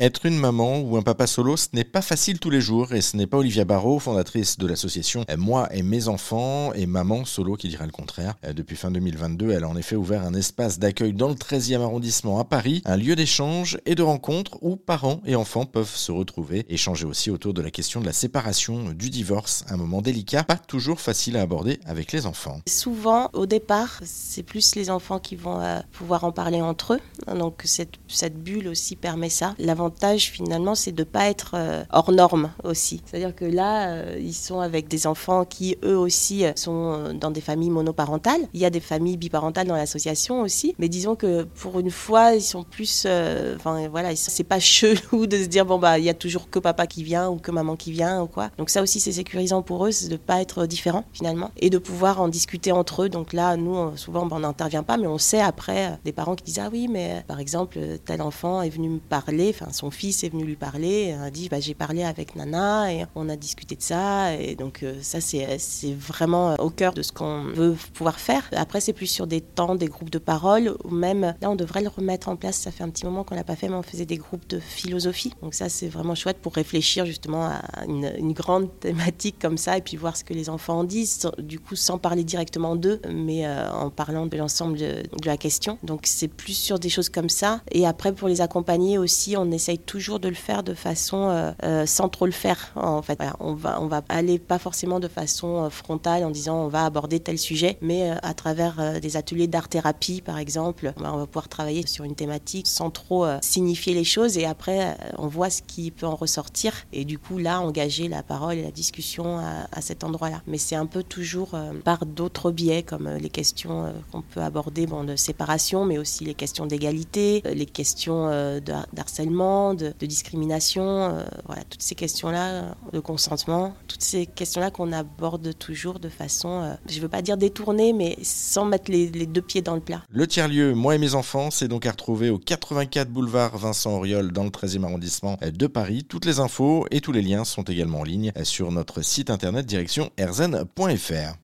Être une maman ou un papa solo, ce n'est pas facile tous les jours et ce n'est pas Olivia Barrault, fondatrice de l'association Moi et mes enfants et Maman Solo qui dirait le contraire. Euh, depuis fin 2022, elle a en effet ouvert un espace d'accueil dans le 13e arrondissement à Paris, un lieu d'échange et de rencontre où parents et enfants peuvent se retrouver, échanger aussi autour de la question de la séparation, du divorce, un moment délicat, pas toujours facile à aborder avec les enfants. Souvent, au départ, c'est plus les enfants qui vont euh, pouvoir en parler entre eux, donc cette bulle aussi permet ça l'avantage finalement, c'est de ne pas être euh, hors norme aussi. C'est-à-dire que là, euh, ils sont avec des enfants qui eux aussi euh, sont dans des familles monoparentales. Il y a des familles biparentales dans l'association aussi, mais disons que pour une fois, ils sont plus, enfin voilà, c'est pas chelou de se dire bon bah il y a toujours que papa qui vient ou que maman qui vient ou quoi. Donc ça aussi c'est sécurisant pour eux, c'est de pas être différent finalement et de pouvoir en discuter entre eux. Donc là, nous souvent bah, on n'intervient pas, mais on sait après des parents qui disent ah oui mais par exemple tel enfant est venu me parler, enfin son fils est venu lui parler, a dit bah, j'ai parlé avec Nana et on a discuté de ça. Et donc euh, ça c'est vraiment au cœur de ce qu'on veut pouvoir faire. Après c'est plus sur des temps, des groupes de parole, ou même là on devrait le remettre en place. Ça fait un petit moment qu'on l'a pas fait, mais on faisait des groupes de philosophie. Donc ça c'est vraiment chouette pour réfléchir justement à une, grande thématique comme ça et puis voir ce que les enfants en disent. Du coup sans parler directement d'eux, mais euh, en parlant de l'ensemble de, de la question. Donc c'est plus sur des choses comme ça. Et après pour les accompagner aussi, on toujours de le faire de façon euh, euh, sans trop le faire. En fait, on va on va aller pas forcément de façon euh, frontale en disant on va aborder tel sujet, mais à travers des ateliers d'art thérapie par exemple, on va pouvoir travailler sur une thématique sans trop signifier les choses et après on voit ce qui peut en ressortir et du coup là engager la parole et la discussion à, cet endroit-là. Mais c'est un peu toujours par d'autres biais comme les questions qu'on peut aborder bon, de séparation, mais aussi les questions d'égalité, les questions de, discrimination, euh, voilà, toutes ces questions-là, euh, de consentement, toutes ces questions-là qu'on aborde toujours de façon, euh, je ne veux pas dire détournée, mais sans mettre les, les, deux pieds dans le plat. Le tiers-lieu Moi et mes enfants, c'est donc à retrouver au 84 boulevard Vincent Auriol dans le 13e arrondissement de Paris. Toutes les infos et tous les liens sont également en ligne sur notre site internet direction erzen.fr.